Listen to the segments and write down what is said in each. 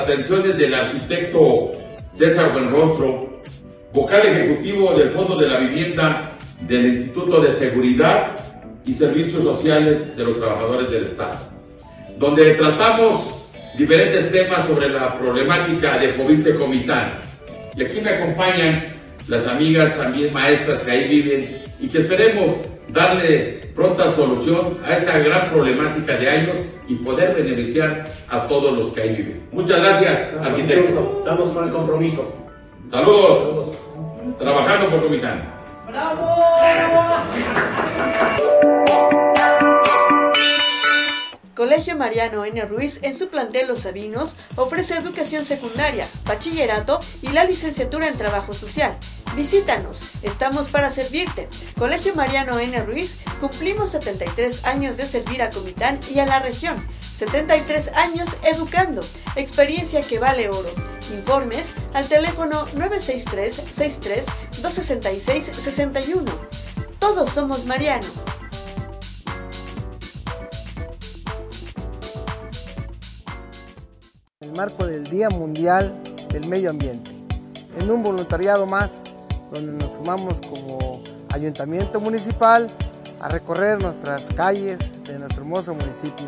atenciones del arquitecto César Buenrostro, vocal ejecutivo del Fondo de la Vivienda del Instituto de Seguridad y Servicios Sociales de los Trabajadores del Estado, donde tratamos diferentes temas sobre la problemática de Joviste Comitán. Y aquí me acompañan las amigas también maestras que ahí viven y que esperemos darle pronta solución a esa gran problemática de años y poder beneficiar a todos los que ahí viven. Muchas gracias, arquitecto. Estamos con el compromiso. Saludos. Trabajando por Comitán. ¡Bravo! Colegio Mariano N. Ruiz en su plantel Los Sabinos ofrece educación secundaria, bachillerato y la licenciatura en trabajo social. Visítanos, estamos para servirte. Colegio Mariano N. Ruiz, cumplimos 73 años de servir a Comitán y a la región. 73 años educando, experiencia que vale oro. Informes al teléfono 963 63 266 61. Todos somos Mariano. Marco del Día Mundial del Medio Ambiente, en un voluntariado más donde nos sumamos como ayuntamiento municipal a recorrer nuestras calles de nuestro hermoso municipio.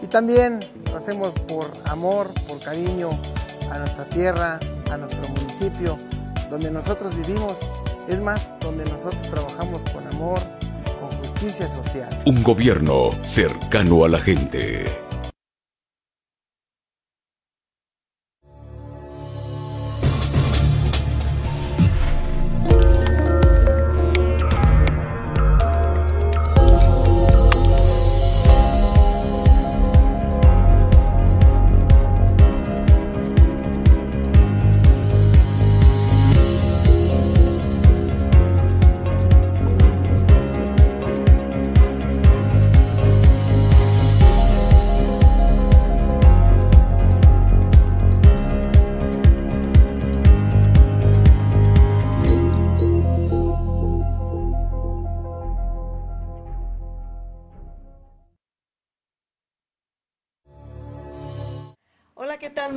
Y también lo hacemos por amor, por cariño a nuestra tierra, a nuestro municipio, donde nosotros vivimos, es más, donde nosotros trabajamos con amor, con justicia social. Un gobierno cercano a la gente.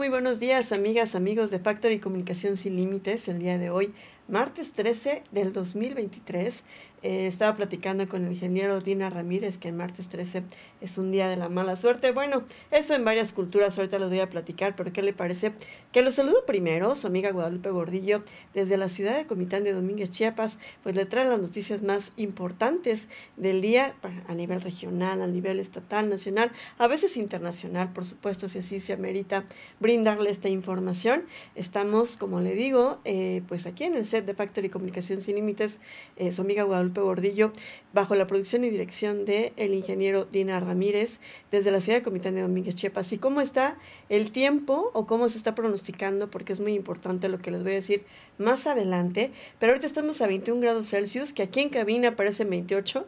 Buenos días, amigas, amigos de Factory Comunicación Sin Límites. El día de hoy, martes 13 del 2023, eh, estaba platicando con el ingeniero Dina Ramírez que el martes 13 es un día de la mala suerte. Bueno, eso en varias culturas, ahorita les voy a platicar, pero ¿qué le parece? Que lo saludo primero, su amiga Guadalupe Gordillo, desde la ciudad de Comitán de Domínguez, Chiapas, pues le trae las noticias más importantes del día a nivel regional, a nivel estatal, nacional, a veces internacional, por supuesto, si así se amerita brindarle esta información. Estamos, como le digo, eh, pues aquí en el de Factory Comunicación Sin Límites, eh, su amiga Guadalupe Gordillo, bajo la producción y dirección de el ingeniero Dina Ramírez, desde la ciudad de Comitán de Domínguez, Chiapas. ¿Y cómo está el tiempo o cómo se está pronosticando? Porque es muy importante lo que les voy a decir más adelante. Pero ahorita estamos a 21 grados Celsius, que aquí en cabina aparece 28.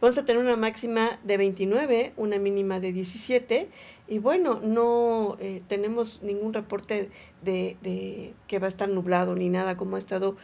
Vamos a tener una máxima de 29, una mínima de 17 y bueno, no eh, tenemos ningún reporte de, de, que va a estar nublado ni nada como ha estado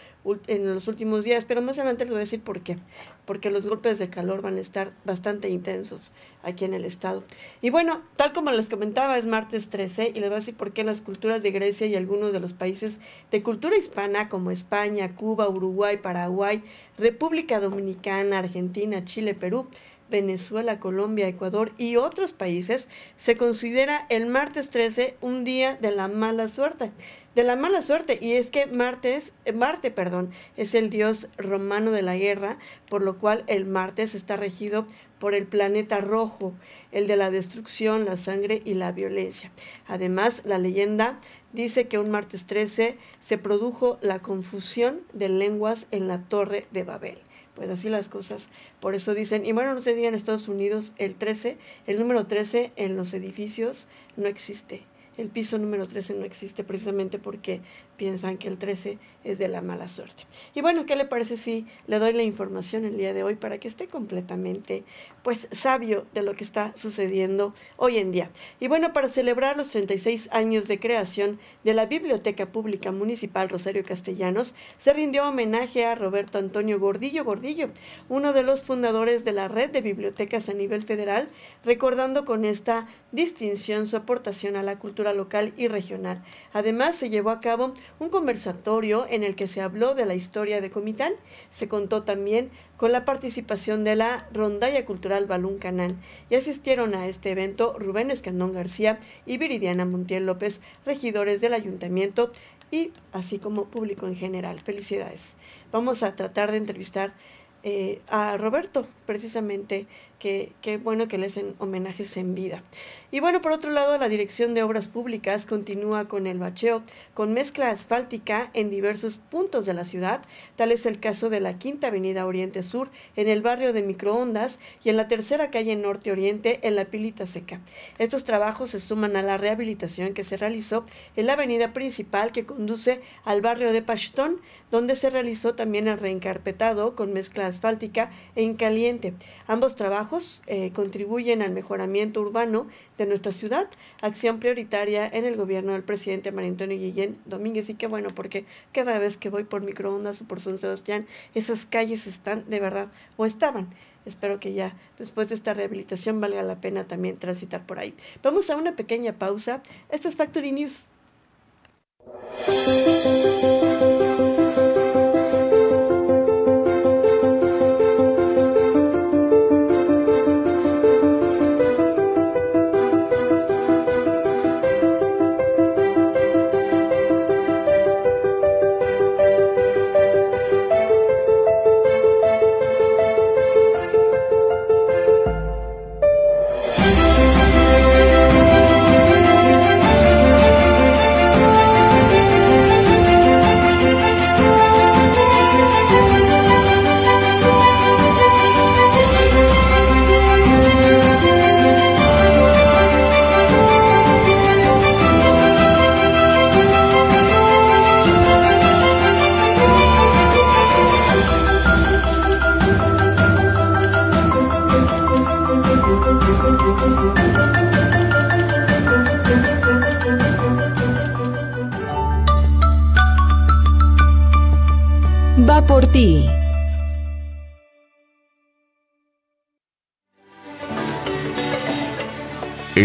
en los últimos días, pero más adelante les voy a decir por qué. Porque los golpes de calor van a estar bastante intensos aquí en el estado. Y bueno, tal como les comentaba, es martes 13 y les voy a decir por qué las culturas de Grecia y algunos de los países de cultura hispana como España, Cuba, Uruguay, Paraguay, República Dominicana, Argentina, Chile, Perú, Venezuela, Colombia, Ecuador y otros países, se considera el martes 13 un día de la mala suerte. De la mala suerte, y es que martes, eh, Marte, perdón, es el dios romano de la guerra, por lo cual el martes está regido por el planeta rojo, el de la destrucción, la sangre y la violencia. Además, la leyenda dice que un martes 13 se produjo la confusión de lenguas en la torre de Babel pues así las cosas. Por eso dicen, y bueno, no se diga en Estados Unidos, el 13, el número 13 en los edificios no existe. el piso número 13 no existe precisamente porque piensan que el 13 es de la mala suerte. Y bueno, ¿qué le parece si le doy la información el día de hoy para que esté completamente pues sabio de lo que está sucediendo hoy en día? Y bueno, para celebrar los 36 años de creación de la Biblioteca Pública Municipal Rosario Castellanos, se rindió homenaje a Roberto Antonio Gordillo Gordillo, uno de los fundadores de la red de bibliotecas a nivel federal, recordando con esta distinción su aportación a la cultura local y regional. Además, se llevó a cabo un conversatorio en el que se habló de la historia de Comitán. Se contó también con la participación de la Rondalla Cultural Balún Canán y asistieron a este evento Rubén Escandón García y Viridiana Montiel López, regidores del ayuntamiento y así como público en general. Felicidades. Vamos a tratar de entrevistar eh, a Roberto, precisamente que, bueno que le hacen homenajes en vida. Y bueno, por otro lado, la Dirección de Obras Públicas continúa con el bacheo con mezcla asfáltica en diversos puntos de la ciudad. Tal es el caso de la Quinta Avenida Oriente Sur en el barrio de Microondas y en la tercera calle Norte Oriente en la Pilita Seca. Estos trabajos se suman a la rehabilitación que se realizó en la avenida principal que conduce al barrio de Pastón, donde se realizó también el reencarpetado con mezcla asfáltica en caliente. Ambos trabajos eh, contribuyen al mejoramiento urbano de nuestra ciudad, acción prioritaria en el gobierno del presidente María Antonio Guillén Domínguez. Y qué bueno, porque cada vez que voy por microondas o por San Sebastián, esas calles están de verdad, o estaban. Espero que ya después de esta rehabilitación valga la pena también transitar por ahí. Vamos a una pequeña pausa. Esto es Factory News.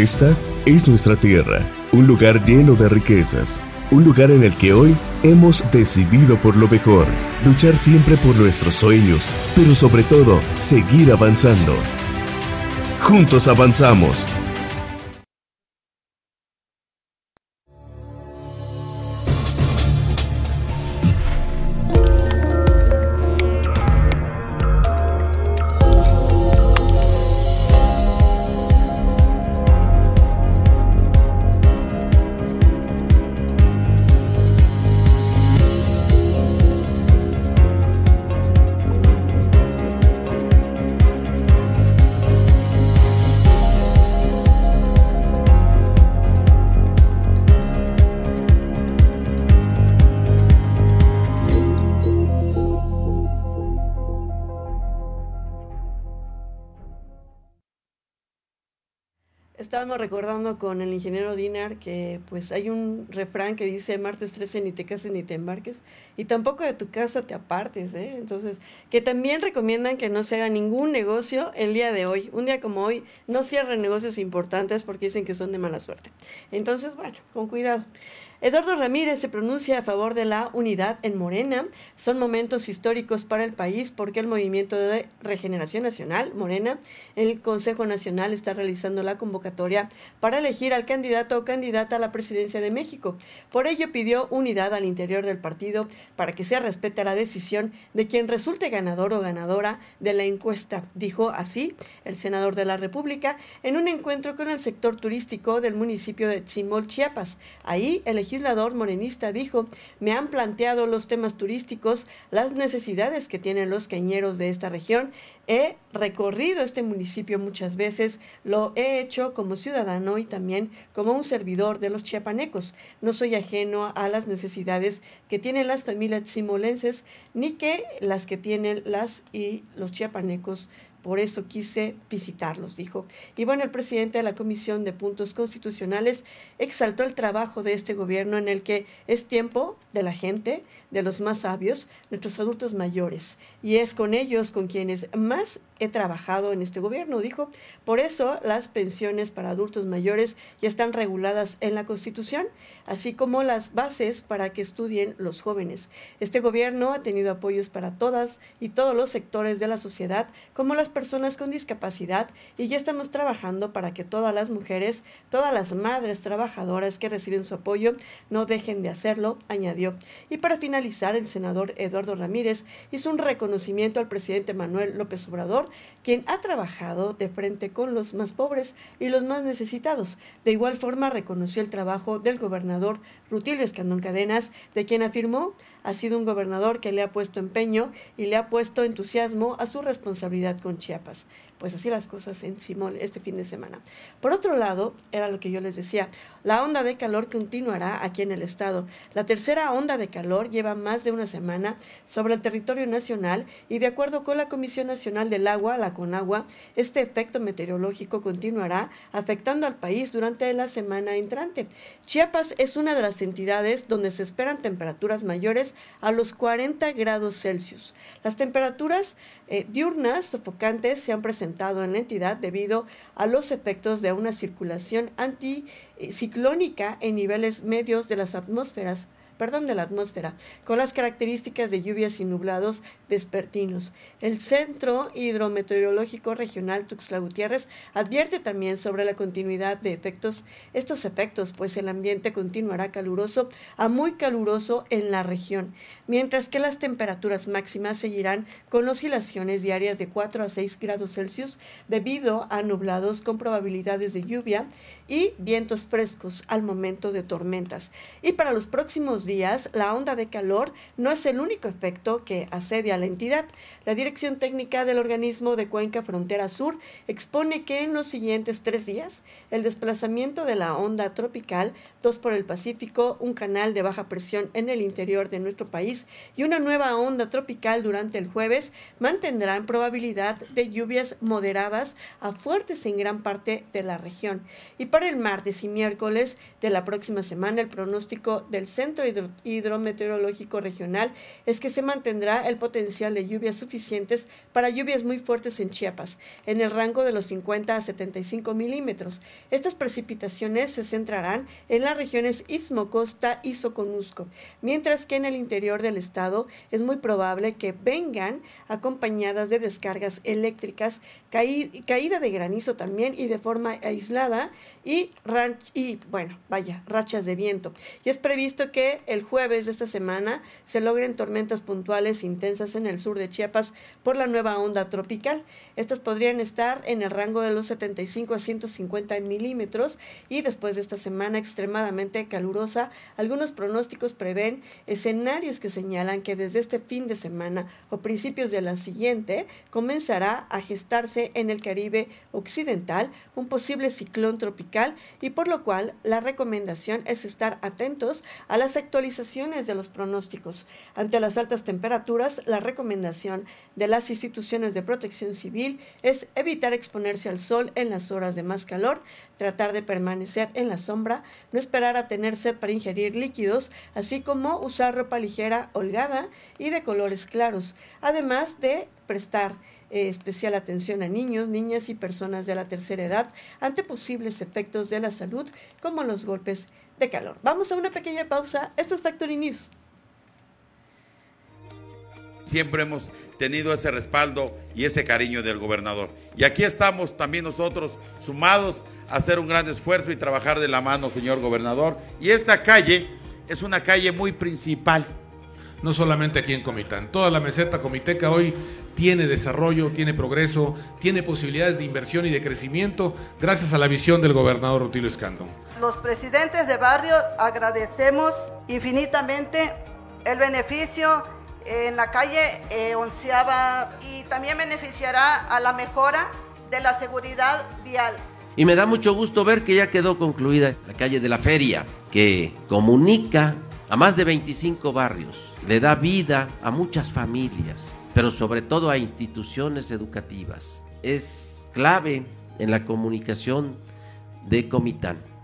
Esta es nuestra tierra, un lugar lleno de riquezas, un lugar en el que hoy hemos decidido por lo mejor, luchar siempre por nuestros sueños, pero sobre todo seguir avanzando. Juntos avanzamos. Estábamos recordando con el ingeniero Dinar que pues hay un refrán que dice martes 13 ni te cases ni te embarques y tampoco de tu casa te apartes, ¿eh? Entonces, que también recomiendan que no se haga ningún negocio el día de hoy. Un día como hoy no cierren negocios importantes porque dicen que son de mala suerte. Entonces, bueno, con cuidado. Eduardo Ramírez se pronuncia a favor de la unidad en Morena. Son momentos históricos para el país porque el Movimiento de Regeneración Nacional, Morena, el Consejo Nacional está realizando la convocatoria para elegir al candidato o candidata a la presidencia de México. Por ello pidió unidad al interior del partido para que se respete la decisión de quien resulte ganador o ganadora de la encuesta, dijo así el senador de la República en un encuentro con el sector turístico del municipio de Tzimol, Chiapas. Ahí el legislador morenista dijo, me han planteado los temas turísticos, las necesidades que tienen los cañeros de esta región. He recorrido este municipio muchas veces, lo he hecho como ciudadano y también como un servidor de los chiapanecos. No soy ajeno a las necesidades que tienen las familias simolenses ni que las que tienen las y los chiapanecos por eso quise visitarlos, dijo. Y bueno, el presidente de la Comisión de Puntos Constitucionales exaltó el trabajo de este gobierno en el que es tiempo de la gente, de los más sabios, nuestros adultos mayores. Y es con ellos con quienes más además he trabajado en este gobierno, dijo. Por eso las pensiones para adultos mayores ya están reguladas en la Constitución, así como las bases para que estudien los jóvenes. Este gobierno ha tenido apoyos para todas y todos los sectores de la sociedad, como las personas con discapacidad, y ya estamos trabajando para que todas las mujeres, todas las madres trabajadoras que reciben su apoyo, no dejen de hacerlo, añadió. Y para finalizar, el senador Eduardo Ramírez hizo un reconocimiento al presidente Manuel López Obrador quien ha trabajado de frente con los más pobres y los más necesitados. De igual forma, reconoció el trabajo del gobernador Rutilio Escandón Cadenas, de quien afirmó ha sido un gobernador que le ha puesto empeño y le ha puesto entusiasmo a su responsabilidad con Chiapas. Pues así las cosas en Simón este fin de semana. Por otro lado, era lo que yo les decía, la onda de calor continuará aquí en el estado. La tercera onda de calor lleva más de una semana sobre el territorio nacional y de acuerdo con la Comisión Nacional del Agua, la CONAGUA, este efecto meteorológico continuará afectando al país durante la semana entrante. Chiapas es una de las entidades donde se esperan temperaturas mayores a los 40 grados Celsius. Las temperaturas eh, diurnas sofocantes se han presentado en la entidad debido a los efectos de una circulación anticiclónica en niveles medios de las atmósferas perdón, de la atmósfera, con las características de lluvias y nublados vespertinos. El Centro Hidrometeorológico Regional Tuxtla Gutiérrez advierte también sobre la continuidad de efectos, estos efectos, pues el ambiente continuará caluroso a muy caluroso en la región, mientras que las temperaturas máximas seguirán con oscilaciones diarias de 4 a 6 grados Celsius debido a nublados con probabilidades de lluvia y vientos frescos al momento de tormentas. Y para los próximos días, la onda de calor no es el único efecto que asedia a la entidad. La Dirección Técnica del Organismo de Cuenca Frontera Sur expone que en los siguientes tres días, el desplazamiento de la onda tropical, dos por el Pacífico, un canal de baja presión en el interior de nuestro país y una nueva onda tropical durante el jueves mantendrán probabilidad de lluvias moderadas a fuertes en gran parte de la región. Y para el martes y miércoles de la próxima semana, el pronóstico del Centro Hidrometeorológico Regional es que se mantendrá el potencial de lluvias suficientes para lluvias muy fuertes en Chiapas, en el rango de los 50 a 75 milímetros. Estas precipitaciones se centrarán en las regiones Istmo, Costa y Soconusco, mientras que en el interior del estado es muy probable que vengan acompañadas de descargas eléctricas, caída de granizo también y de forma aislada y, y bueno, vaya, rachas de viento. Y es previsto que el jueves de esta semana se logren tormentas puntuales intensas en el sur de Chiapas por la nueva onda tropical. Estas podrían estar en el rango de los 75 a 150 milímetros y después de esta semana extremadamente calurosa, algunos pronósticos prevén escenarios que señalan que desde este fin de semana o principios de la siguiente comenzará a gestarse en el Caribe occidental un posible ciclón tropical y por lo cual la recomendación es estar atentos a las actualizaciones de los pronósticos. Ante las altas temperaturas, la recomendación de las instituciones de protección civil es evitar exponerse al sol en las horas de más calor, tratar de permanecer en la sombra, no esperar a tener sed para ingerir líquidos, así como usar ropa ligera, holgada y de colores claros, además de prestar eh, especial atención a niños, niñas y personas de la tercera edad ante posibles efectos de la salud como los golpes de calor. Vamos a una pequeña pausa. Esto es Factory News. Siempre hemos tenido ese respaldo y ese cariño del gobernador. Y aquí estamos también nosotros sumados a hacer un gran esfuerzo y trabajar de la mano, señor gobernador. Y esta calle es una calle muy principal no solamente aquí en Comitán. Toda la meseta comiteca hoy tiene desarrollo, tiene progreso, tiene posibilidades de inversión y de crecimiento gracias a la visión del gobernador Rutilio Escandón. Los presidentes de barrio agradecemos infinitamente el beneficio en la calle eh, onceava y también beneficiará a la mejora de la seguridad vial. Y me da mucho gusto ver que ya quedó concluida la calle de la feria, que comunica a más de 25 barrios, le da vida a muchas familias, pero sobre todo a instituciones educativas. Es clave en la comunicación de Comitán.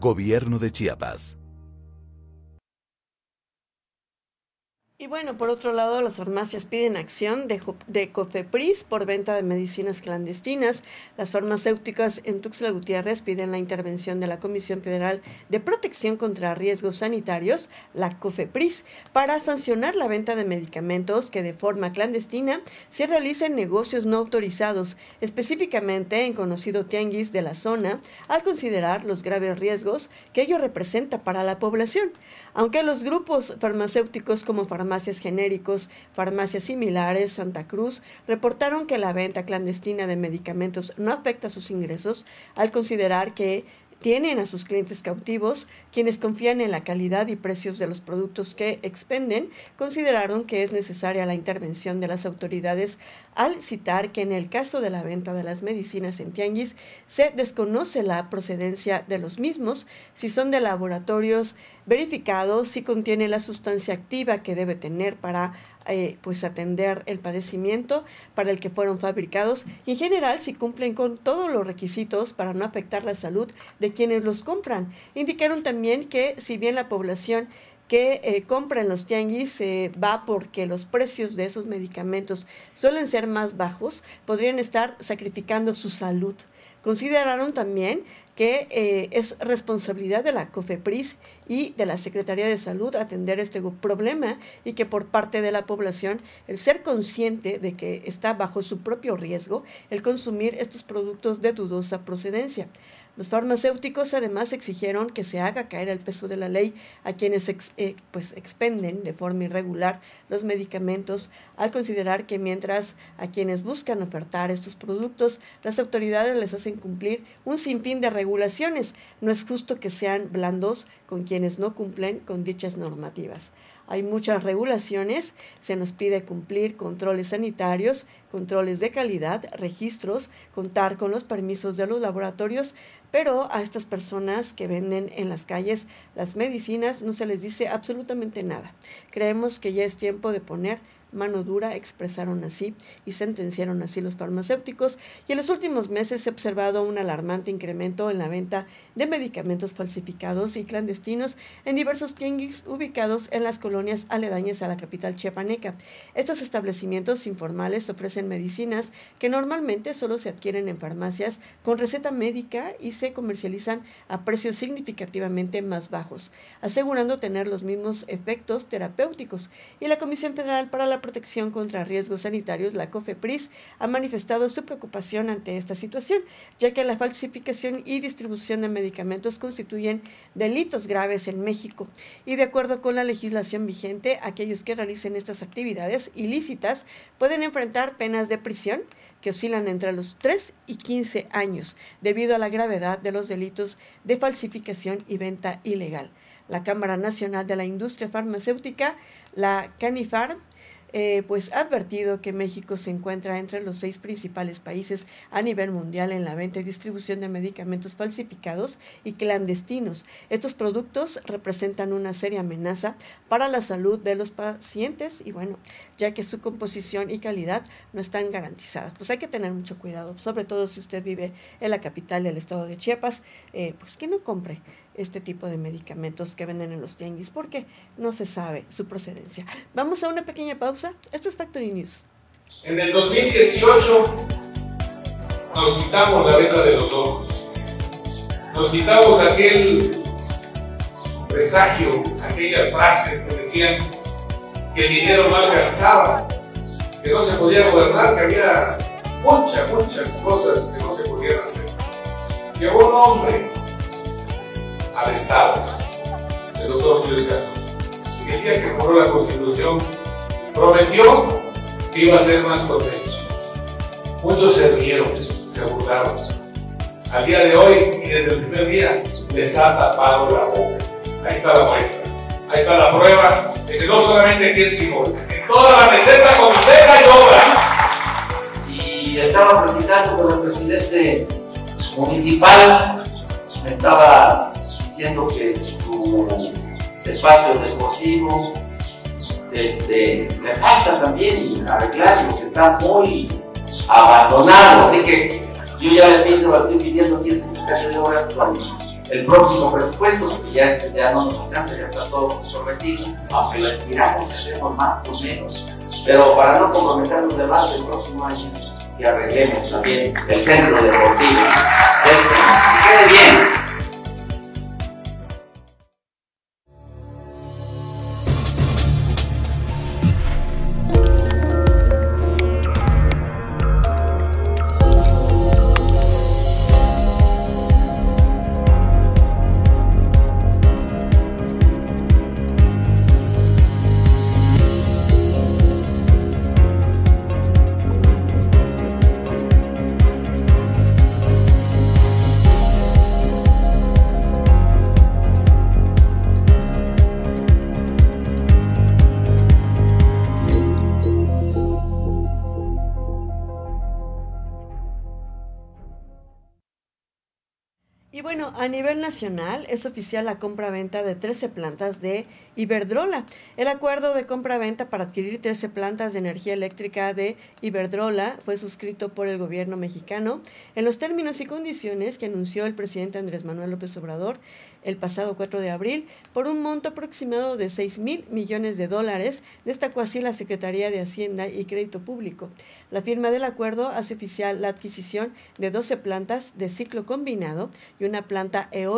Gobierno de Chiapas. Y bueno, por otro lado, las farmacias piden acción de, COFEPRIS por venta de medicinas clandestinas. Las farmacéuticas en Tuxtla Gutiérrez piden la intervención de la Comisión Federal de Protección contra Riesgos Sanitarios, la COFEPRIS, para sancionar la venta de medicamentos que de forma clandestina se realicen negocios no autorizados, específicamente en conocido tianguis de la zona, al considerar los graves riesgos que ello representa para la población. Aunque los grupos farmacéuticos como farmacias genéricos, farmacias similares, Santa Cruz, reportaron que la venta clandestina de medicamentos no afecta sus ingresos al considerar que tienen a sus clientes cautivos, quienes confían en la calidad y precios de los productos que expenden, consideraron que es necesaria la intervención de las autoridades al citar que en el caso de la venta de las medicinas en tianguis se desconoce la procedencia de los mismos, si son de laboratorios verificados, si contiene la sustancia activa que debe tener para eh, pues atender el padecimiento para el que fueron fabricados y en general si cumplen con todos los requisitos para no afectar la salud de quienes los compran. Indicaron también que si bien la población que eh, compra en los tianguis eh, va porque los precios de esos medicamentos suelen ser más bajos, podrían estar sacrificando su salud. Consideraron también que eh, es responsabilidad de la COFEPRIS y de la Secretaría de Salud atender este problema y que por parte de la población el ser consciente de que está bajo su propio riesgo el consumir estos productos de dudosa procedencia. Los farmacéuticos además exigieron que se haga caer el peso de la ley a quienes eh, pues expenden de forma irregular los medicamentos al considerar que mientras a quienes buscan ofertar estos productos las autoridades les hacen cumplir un sinfín de regulaciones. No es justo que sean blandos con quienes no cumplen con dichas normativas. Hay muchas regulaciones, se nos pide cumplir controles sanitarios, controles de calidad, registros, contar con los permisos de los laboratorios, pero a estas personas que venden en las calles las medicinas no se les dice absolutamente nada. Creemos que ya es tiempo de poner mano dura, expresaron así y sentenciaron así los farmacéuticos, y en los últimos meses se ha observado un alarmante incremento en la venta de medicamentos falsificados y clandestinos en diversos tianguis ubicados en las colonias aledañas a la capital chiapaneca. Estos establecimientos informales ofrecen medicinas que normalmente solo se adquieren en farmacias con receta médica y se comercializan a precios significativamente más bajos, asegurando tener los mismos efectos terapéuticos. Y la Comisión Federal para la Protección contra Riesgos Sanitarios, la COFEPRIS, ha manifestado su preocupación ante esta situación, ya que la falsificación y distribución de medicamentos constituyen delitos graves en México. Y de acuerdo con la legislación vigente, aquellos que realicen estas actividades ilícitas pueden enfrentar penas de prisión que oscilan entre los 3 y 15 años, debido a la gravedad de los delitos de falsificación y venta ilegal. La Cámara Nacional de la Industria Farmacéutica, la CANIFAR, eh, pues ha advertido que México se encuentra entre los seis principales países a nivel mundial en la venta y distribución de medicamentos falsificados y clandestinos. Estos productos representan una seria amenaza para la salud de los pacientes y bueno, ya que su composición y calidad no están garantizadas. Pues hay que tener mucho cuidado, sobre todo si usted vive en la capital del estado de Chiapas, eh, pues que no compre este tipo de medicamentos que venden en los tianguis porque no se sabe su procedencia. Vamos a una pequeña pausa. Esto es Factory News. En el 2018 nos quitamos la venta de los ojos. Nos quitamos aquel presagio, aquellas frases que decían que el dinero no alcanzaba, que no se podía gobernar, que había muchas, muchas cosas que no se podían hacer. Llegó un hombre al Estado, el doctor Luis Y el día que formó la Constitución, prometió que iba a ser más protegido. Muchos se rieron, se burlaron. Al día de hoy, y desde el primer día, les ha tapado la boca. Ahí está la muestra. Ahí está la prueba de que no solamente aquí en Simón, en toda la meseta comitera y obra. Y estaba platicando con el presidente municipal me estaba diciendo que su espacio deportivo este, me falta también arreglar que está muy abandonado, así que yo ya le pido, estoy pidiendo aquí el secretario de Obras con el próximo presupuesto, porque ya, este, ya no nos alcanza, ya está todo comprometido, aunque lo estiramos, hacemos más o menos, pero para no comprometernos de base el próximo año, y arreglemos también el centro deportivo. Que quede bien. Es oficial la compra-venta de 13 plantas de Iberdrola. El acuerdo de compra-venta para adquirir 13 plantas de energía eléctrica de Iberdrola fue suscrito por el gobierno mexicano en los términos y condiciones que anunció el presidente Andrés Manuel López Obrador el pasado 4 de abril por un monto aproximado de 6 mil millones de dólares, destacó así la Secretaría de Hacienda y Crédito Público. La firma del acuerdo hace oficial la adquisición de 12 plantas de ciclo combinado y una planta eólica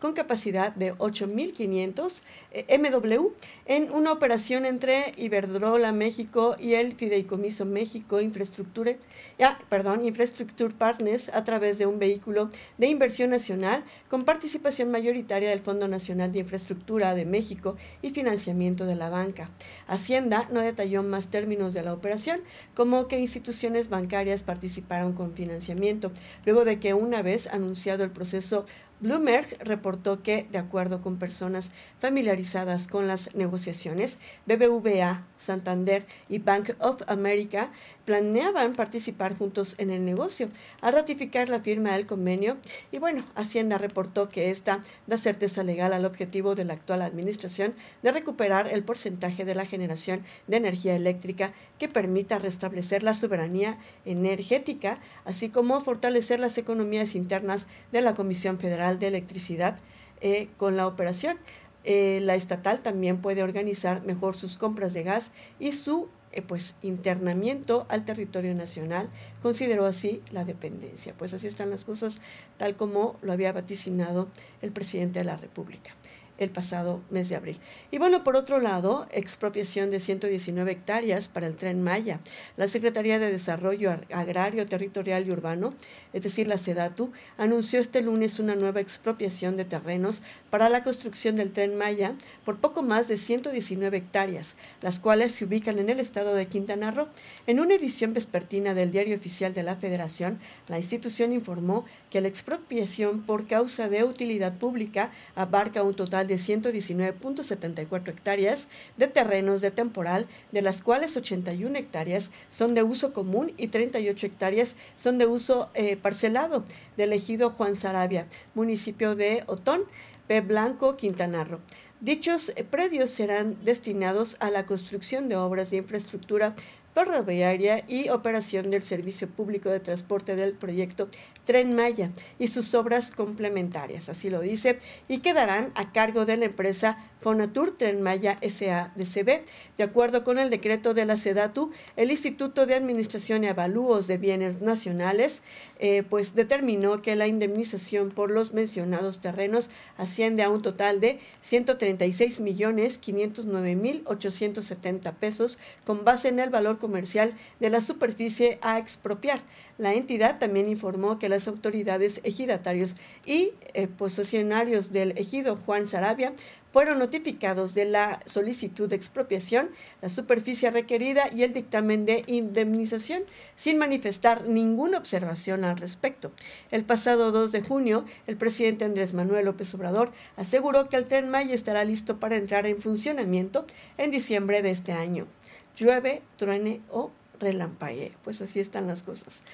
con capacidad de 8.500 eh, MW en una operación entre Iberdrola México y el Fideicomiso México Infraestructura, ya, perdón, Infrastructure Partners a través de un vehículo de inversión nacional con participación mayor mayoritaria del Fondo Nacional de Infraestructura de México y financiamiento de la banca. Hacienda no detalló más términos de la operación, como que instituciones bancarias participaron con financiamiento, luego de que una vez anunciado el proceso Bloomberg reportó que, de acuerdo con personas familiarizadas con las negociaciones, BBVA, Santander y Bank of America planeaban participar juntos en el negocio. Al ratificar la firma del convenio, y bueno, Hacienda reportó que esta da certeza legal al objetivo de la actual administración de recuperar el porcentaje de la generación de energía eléctrica que permita restablecer la soberanía energética, así como fortalecer las economías internas de la Comisión Federal de Electricidad eh, con la operación. Eh, la estatal también puede organizar mejor sus compras de gas y su eh, pues internamiento al territorio nacional, consideró así la dependencia. Pues así están las cosas, tal como lo había vaticinado el presidente de la República el pasado mes de abril. Y bueno, por otro lado, expropiación de 119 hectáreas para el tren Maya. La Secretaría de Desarrollo Agrario, Territorial y Urbano, es decir, la SEDATU, anunció este lunes una nueva expropiación de terrenos para la construcción del tren Maya por poco más de 119 hectáreas, las cuales se ubican en el estado de Quintana Roo. En una edición vespertina del Diario Oficial de la Federación, la institución informó que la expropiación por causa de utilidad pública abarca un total de 119.74 hectáreas de terrenos de temporal, de las cuales 81 hectáreas son de uso común y 38 hectáreas son de uso eh, parcelado, del ejido Juan Sarabia, municipio de Otón, P. Blanco, Quintana Roo. Dichos eh, predios serán destinados a la construcción de obras de infraestructura ferroviaria y operación del servicio público de transporte del proyecto Tren Maya y sus obras complementarias, así lo dice, y quedarán a cargo de la empresa Fonatur Tren Maya SADCB. De acuerdo con el decreto de la SEDATU, el Instituto de Administración y Avalúos de Bienes Nacionales eh, pues determinó que la indemnización por los mencionados terrenos asciende a un total de 136 millones 509 mil 870 pesos con base en el valor comercial de la superficie a expropiar. La entidad también informó que las autoridades ejidatarios y eh, posesionarios del ejido Juan Sarabia fueron notificados de la solicitud de expropiación, la superficie requerida y el dictamen de indemnización, sin manifestar ninguna observación al respecto. El pasado 2 de junio, el presidente Andrés Manuel López Obrador aseguró que el tren Maya estará listo para entrar en funcionamiento en diciembre de este año. Llueve, truene o relampaguee. Pues así están las cosas.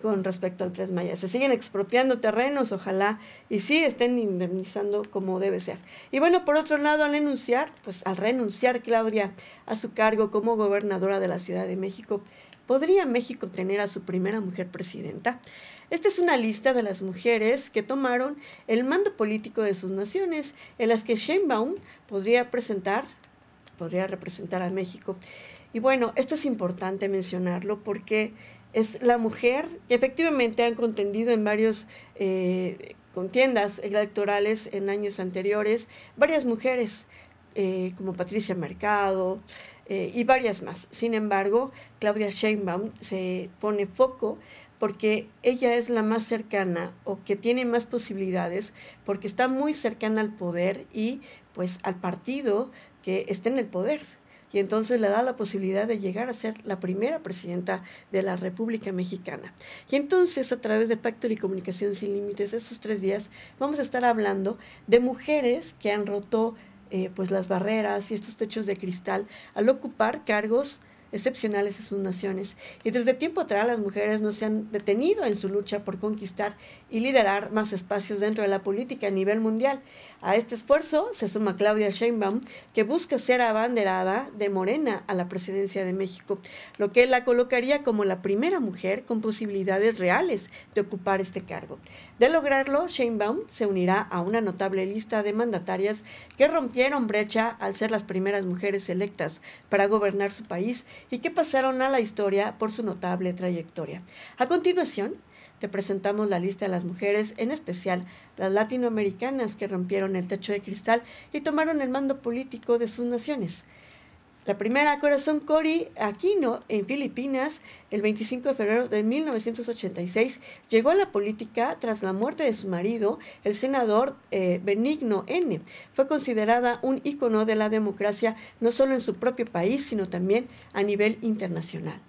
Con respecto al Tres Maya. Se siguen expropiando terrenos, ojalá, y sí estén indemnizando como debe ser. Y bueno, por otro lado, al enunciar, pues al renunciar Claudia a su cargo como gobernadora de la Ciudad de México, ¿podría México tener a su primera mujer presidenta? Esta es una lista de las mujeres que tomaron el mando político de sus naciones, en las que Sheinbaum podría presentar, podría representar a México. Y bueno, esto es importante mencionarlo porque es la mujer que efectivamente han contendido en varios eh, contiendas electorales en años anteriores, varias mujeres eh, como Patricia Mercado eh, y varias más. Sin embargo, Claudia Sheinbaum se pone foco porque ella es la más cercana o que tiene más posibilidades porque está muy cercana al poder y pues al partido que está en el poder y entonces le da la posibilidad de llegar a ser la primera presidenta de la República Mexicana. Y entonces a través de Factory Comunicación Sin Límites, esos tres días, vamos a estar hablando de mujeres que han roto eh, pues las barreras y estos techos de cristal al ocupar cargos excepcionales en sus naciones. Y desde tiempo atrás las mujeres no se han detenido en su lucha por conquistar y liderar más espacios dentro de la política a nivel mundial. A este esfuerzo se suma Claudia Sheinbaum, que busca ser abanderada de Morena a la presidencia de México, lo que la colocaría como la primera mujer con posibilidades reales de ocupar este cargo. De lograrlo, Sheinbaum se unirá a una notable lista de mandatarias que rompieron brecha al ser las primeras mujeres electas para gobernar su país y que pasaron a la historia por su notable trayectoria. A continuación, te presentamos la lista de las mujeres, en especial las latinoamericanas que rompieron el techo de cristal y tomaron el mando político de sus naciones. La primera, Corazón Cori Aquino, en Filipinas, el 25 de febrero de 1986, llegó a la política tras la muerte de su marido, el senador eh, Benigno N. Fue considerada un ícono de la democracia no solo en su propio país, sino también a nivel internacional.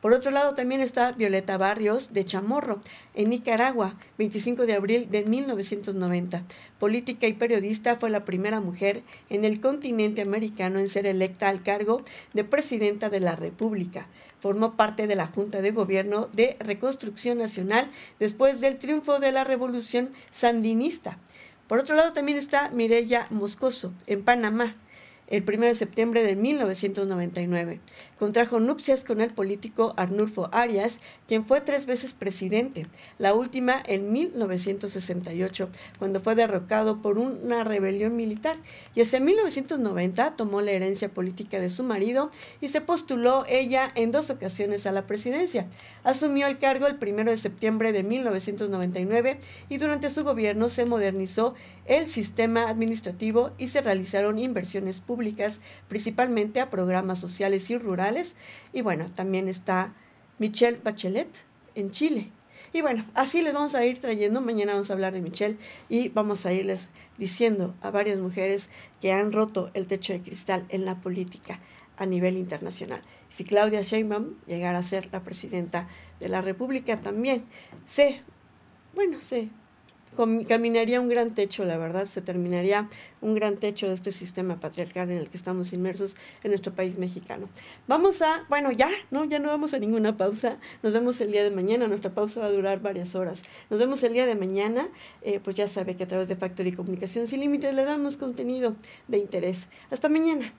Por otro lado, también está Violeta Barrios de Chamorro, en Nicaragua, 25 de abril de 1990. Política y periodista, fue la primera mujer en el continente americano en ser electa al cargo de presidenta de la República. Formó parte de la Junta de Gobierno de Reconstrucción Nacional después del triunfo de la Revolución Sandinista. Por otro lado, también está Mireya Moscoso, en Panamá, el 1 de septiembre de 1999. Contrajo nupcias con el político Arnulfo Arias, quien fue tres veces presidente, la última en 1968, cuando fue derrocado por una rebelión militar, y hacia 1990 tomó la herencia política de su marido y se postuló ella en dos ocasiones a la presidencia. Asumió el cargo el 1 de septiembre de 1999 y durante su gobierno se modernizó el sistema administrativo y se realizaron inversiones públicas, principalmente a programas sociales y rurales. Y bueno, también está Michelle Bachelet en Chile. Y bueno, así les vamos a ir trayendo. Mañana vamos a hablar de Michelle y vamos a irles diciendo a varias mujeres que han roto el techo de cristal en la política a nivel internacional. Si Claudia Sheinbaum llegara a ser la presidenta de la República también, sé, bueno, sé, caminaría un gran techo, la verdad, se terminaría un gran techo de este sistema patriarcal en el que estamos inmersos en nuestro país mexicano. Vamos a, bueno, ya, ¿no? Ya no vamos a ninguna pausa. Nos vemos el día de mañana. Nuestra pausa va a durar varias horas. Nos vemos el día de mañana. Eh, pues ya sabe que a través de Factory Comunicación Sin Límites le damos contenido de interés. Hasta mañana.